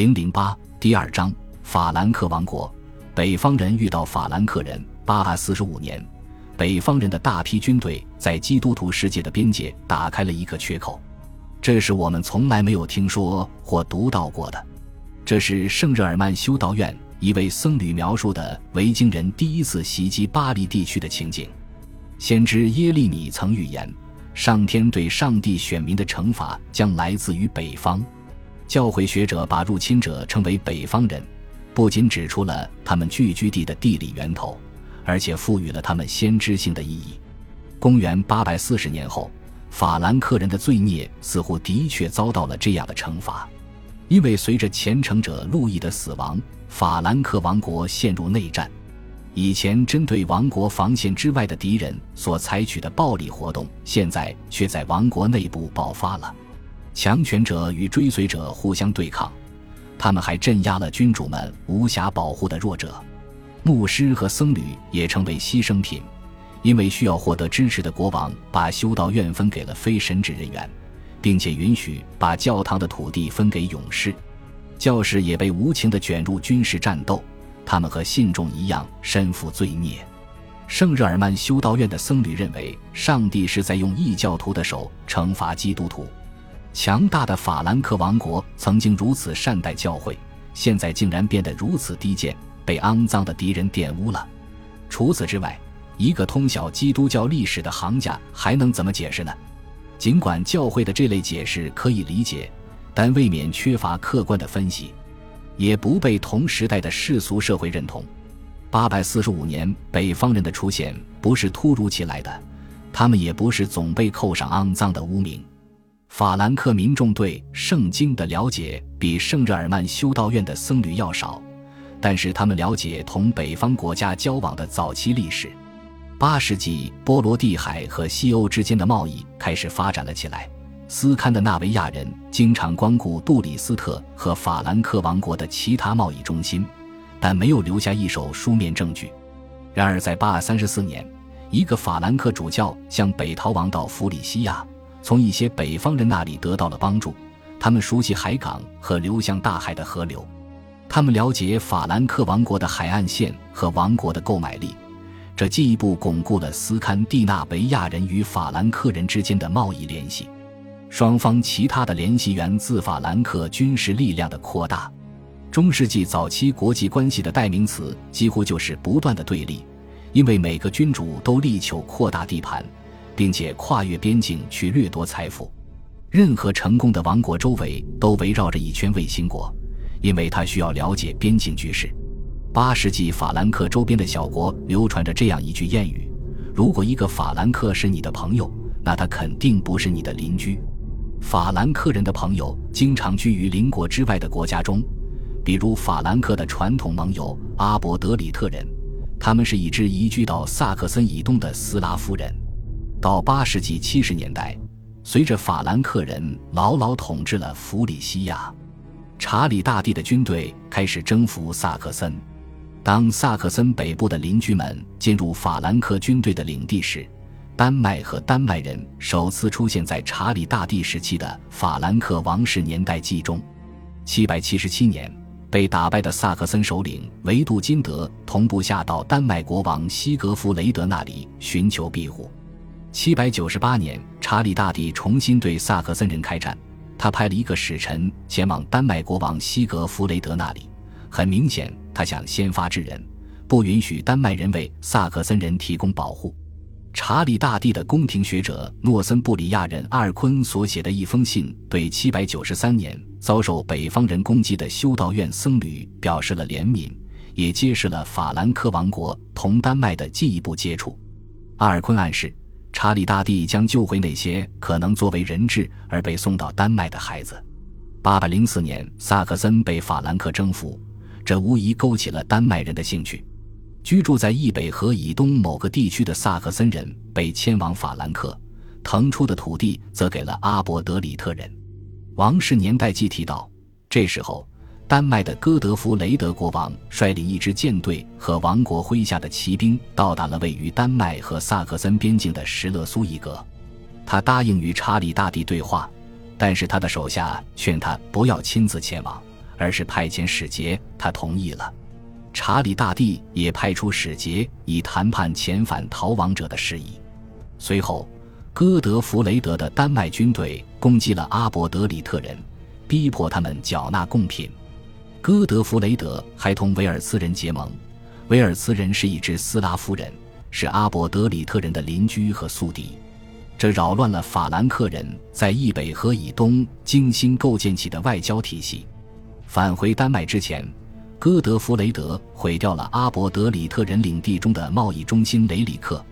零零八第二章法兰克王国，北方人遇到法兰克人。八百四十五年，北方人的大批军队在基督徒世界的边界打开了一个缺口，这是我们从来没有听说或读到过的。这是圣日耳曼修道院一位僧侣描述的维京人第一次袭击巴黎地区的情景。先知耶利米曾预言，上天对上帝选民的惩罚将来自于北方。教会学者把入侵者称为北方人，不仅指出了他们聚居地的地理源头，而且赋予了他们先知性的意义。公元八百四十年后，法兰克人的罪孽似乎的确遭到了这样的惩罚，因为随着虔诚者路易的死亡，法兰克王国陷入内战。以前针对王国防线之外的敌人所采取的暴力活动，现在却在王国内部爆发了。强权者与追随者互相对抗，他们还镇压了君主们无暇保护的弱者。牧师和僧侣也成为牺牲品，因为需要获得支持的国王把修道院分给了非神职人员，并且允许把教堂的土地分给勇士。教士也被无情地卷入军事战斗，他们和信众一样身负罪孽。圣日耳曼修道院的僧侣认为，上帝是在用异教徒的手惩罚基督徒。强大的法兰克王国曾经如此善待教会，现在竟然变得如此低贱，被肮脏的敌人玷污了。除此之外，一个通晓基督教历史的行家还能怎么解释呢？尽管教会的这类解释可以理解，但未免缺乏客观的分析，也不被同时代的世俗社会认同。八百四十五年，北方人的出现不是突如其来的，他们也不是总被扣上肮脏的污名。法兰克民众对圣经的了解比圣日耳曼修道院的僧侣要少，但是他们了解同北方国家交往的早期历史。八世纪，波罗的海和西欧之间的贸易开始发展了起来。斯堪的纳维亚人经常光顾杜里斯特和法兰克王国的其他贸易中心，但没有留下一手书面证据。然而，在八三十四年，一个法兰克主教向北逃亡到弗里西亚。从一些北方人那里得到了帮助，他们熟悉海港和流向大海的河流，他们了解法兰克王国的海岸线和王国的购买力，这进一步巩固了斯堪的纳维亚人与法兰克人之间的贸易联系。双方其他的联系源自法兰克军事力量的扩大。中世纪早期国际关系的代名词几乎就是不断的对立，因为每个君主都力求扩大地盘。并且跨越边境去掠夺财富，任何成功的王国周围都围绕着一圈卫星国，因为他需要了解边境局势。八世纪法兰克周边的小国流传着这样一句谚语：如果一个法兰克是你的朋友，那他肯定不是你的邻居。法兰克人的朋友经常居于邻国之外的国家中，比如法兰克的传统盟友阿伯德里特人，他们是一支移居到萨克森以东的斯拉夫人。到八世纪七十年代，随着法兰克人牢牢统治了弗里西亚，查理大帝的军队开始征服萨克森。当萨克森北部的邻居们进入法兰克军队的领地时，丹麦和丹麦人首次出现在查理大帝时期的法兰克王室年代记中。七百七十七年，被打败的萨克森首领维杜金德同部下到丹麦国王西格弗雷德那里寻求庇护。七百九十八年，查理大帝重新对萨克森人开战。他派了一个使臣前往丹麦国王西格弗雷德那里。很明显，他想先发制人，不允许丹麦人为萨克森人提供保护。查理大帝的宫廷学者诺森布里亚人阿尔昆所写的一封信，对七百九十三年遭受北方人攻击的修道院僧侣表示了怜悯，也揭示了法兰克王国同丹麦的进一步接触。阿尔昆暗示。查理大帝将救回那些可能作为人质而被送到丹麦的孩子。八百零四年，萨克森被法兰克征服，这无疑勾起了丹麦人的兴趣。居住在易北河以东某个地区的萨克森人被迁往法兰克，腾出的土地则给了阿伯德里特人。王室年代记提到，这时候。丹麦的哥德弗雷德国王率领一支舰队和王国麾下的骑兵到达了位于丹麦和萨克森边境的什勒苏伊格。他答应与查理大帝对话，但是他的手下劝他不要亲自前往，而是派遣使节，他同意了。查理大帝也派出使节，以谈判遣返逃亡者的事宜。随后，哥德弗雷德的丹麦军队攻击了阿伯德里特人，逼迫他们缴纳贡品。戈德弗雷德还同维尔茨人结盟。维尔茨人是一支斯拉夫人，是阿伯德里特人的邻居和宿敌。这扰乱了法兰克人在易北河以东精心构建起的外交体系。返回丹麦之前。哥德弗雷德毁掉了阿伯德里特人领地中的贸易中心雷里克，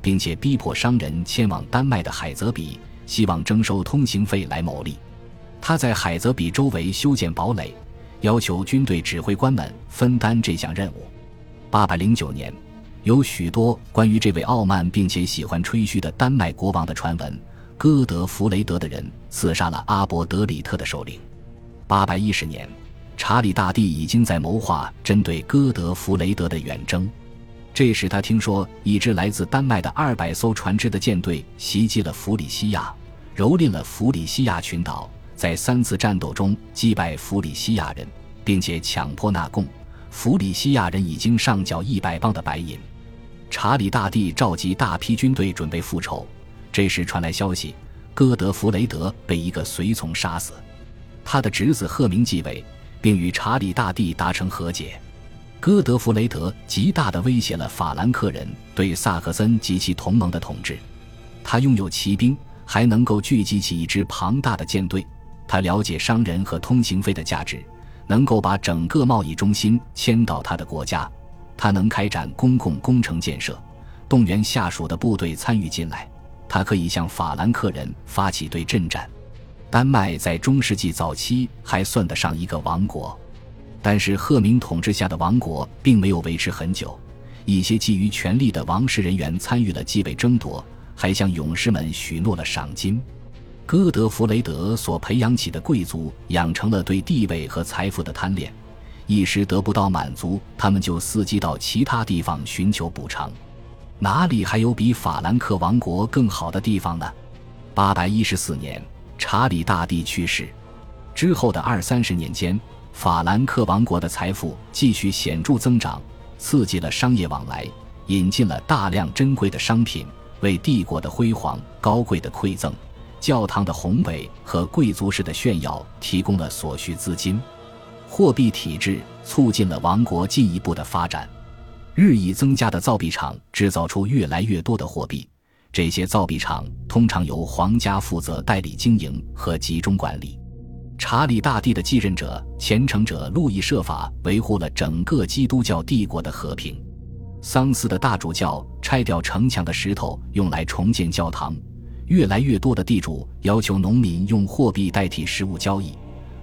并且逼迫商人迁往丹麦的海泽比，希望征收通行费来牟利。他在海泽比周围修建堡垒，要求军队指挥官们分担这项任务。八百零九年，有许多关于这位傲慢并且喜欢吹嘘的丹麦国王的传闻。哥德弗雷德的人刺杀了阿伯德里特的首领。八百一十年。查理大帝已经在谋划针对哥德弗雷德的远征，这时他听说一支来自丹麦的二百艘船只的舰队袭击了弗里西亚，蹂躏了弗里西亚群岛，在三次战斗中击败弗里西亚人，并且强迫纳贡。弗里西亚人已经上缴一百磅的白银。查理大帝召集大批军队准备复仇，这时传来消息，哥德弗雷德被一个随从杀死，他的侄子赫明继位。并与查理大帝达成和解，哥德弗雷德极大地威胁了法兰克人对萨克森及其同盟的统治。他拥有骑兵，还能够聚集起一支庞大的舰队。他了解商人和通行费的价值，能够把整个贸易中心迁到他的国家。他能开展公共工程建设，动员下属的部队参与进来。他可以向法兰克人发起对阵战。丹麦在中世纪早期还算得上一个王国，但是赫明统治下的王国并没有维持很久。一些觊觎权力的王室人员参与了继位争夺，还向勇士们许诺了赏金。哥德弗雷德所培养起的贵族养成了对地位和财富的贪恋，一时得不到满足，他们就伺机到其他地方寻求补偿。哪里还有比法兰克王国更好的地方呢？八百一十四年。查理大帝去世之后的二三十年间，法兰克王国的财富继续显著增长，刺激了商业往来，引进了大量珍贵的商品，为帝国的辉煌、高贵的馈赠、教堂的宏伟和贵族式的炫耀提供了所需资金。货币体制促进了王国进一步的发展，日益增加的造币厂制造出越来越多的货币。这些造币厂通常由皇家负责代理经营和集中管理。查理大帝的继任者虔诚者路易设法维护了整个基督教帝国的和平。桑斯的大主教拆掉城墙的石头用来重建教堂。越来越多的地主要求农民用货币代替实物交易。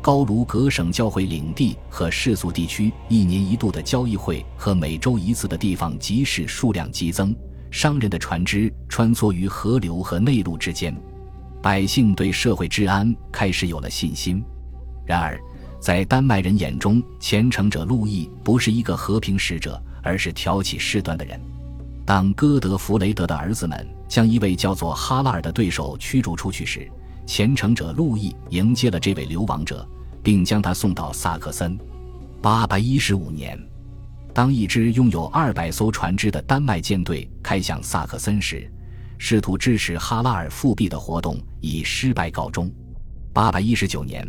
高卢各省教会领地和世俗地区一年一度的交易会和每周一次的地方集市数量激增。商人的船只穿梭于河流和内陆之间，百姓对社会治安开始有了信心。然而，在丹麦人眼中，虔诚者路易不是一个和平使者，而是挑起事端的人。当哥德弗雷德的儿子们将一位叫做哈拉尔的对手驱逐出去时，虔诚者路易迎接了这位流亡者，并将他送到萨克森。八百一十五年。当一支拥有二百艘船只的丹麦舰队开向萨克森时，试图支持哈拉尔复辟的活动以失败告终。八百一十九年，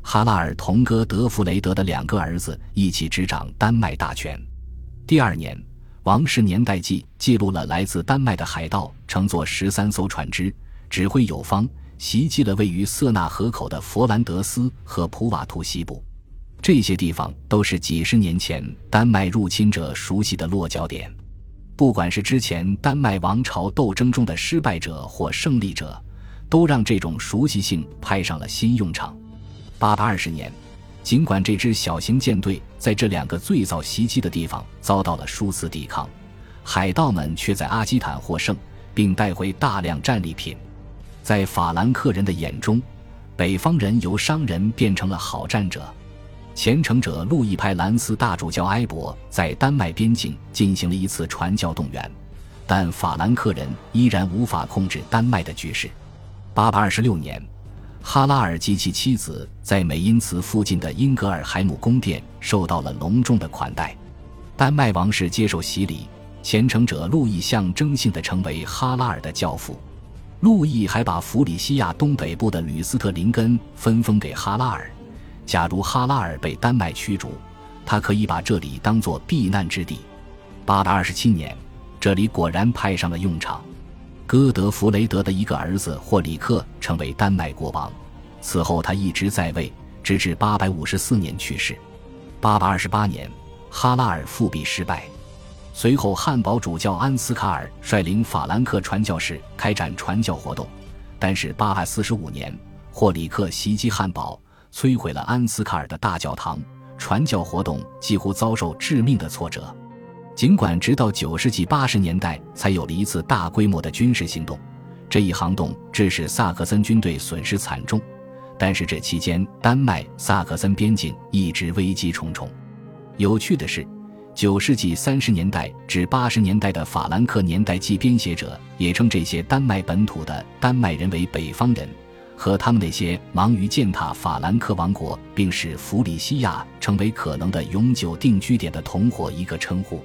哈拉尔同哥德弗雷德的两个儿子一起执掌丹麦大权。第二年，《王室年代记》记录了来自丹麦的海盗乘坐十三艘船只，指挥有方，袭击了位于瑟纳河口的佛兰德斯和普瓦图西部。这些地方都是几十年前丹麦入侵者熟悉的落脚点，不管是之前丹麦王朝斗争中的失败者或胜利者，都让这种熟悉性派上了新用场。八百二十年，尽管这支小型舰队在这两个最早袭击的地方遭到了数次抵抗，海盗们却在阿基坦获胜，并带回大量战利品。在法兰克人的眼中，北方人由商人变成了好战者。虔诚者路易派兰斯大主教埃博在丹麦边境进行了一次传教动员，但法兰克人依然无法控制丹麦的局势。八百二十六年，哈拉尔及其妻子在美因茨附近的英格尔海姆宫殿受到了隆重的款待。丹麦王室接受洗礼，虔诚者路易象征性的成为哈拉尔的教父。路易还把弗里西亚东北部的吕斯特林根分封给哈拉尔。假如哈拉尔被丹麦驱逐，他可以把这里当作避难之地。八百二十七年，这里果然派上了用场。哥德弗雷德的一个儿子霍里克成为丹麦国王，此后他一直在位，直至八百五十四年去世。八百二十八年。哈拉尔复辟失败，随后汉堡主教安斯卡尔率领法兰克传教士开展传教活动，但是八百四十五年，霍里克袭击汉堡，摧毁了安斯卡尔的大教堂，传教活动几乎遭受致命的挫折。尽管直到九世纪八十年代才有了一次大规模的军事行动，这一行动致使萨克森军队损失惨重，但是这期间丹麦萨克森边境一直危机重重。有趣的是，九世纪三十年代至八十年代的法兰克年代记编写者也称这些丹麦本土的丹麦人为北方人，和他们那些忙于践踏法兰克王国并使弗里西亚成为可能的永久定居点的同伙一个称呼。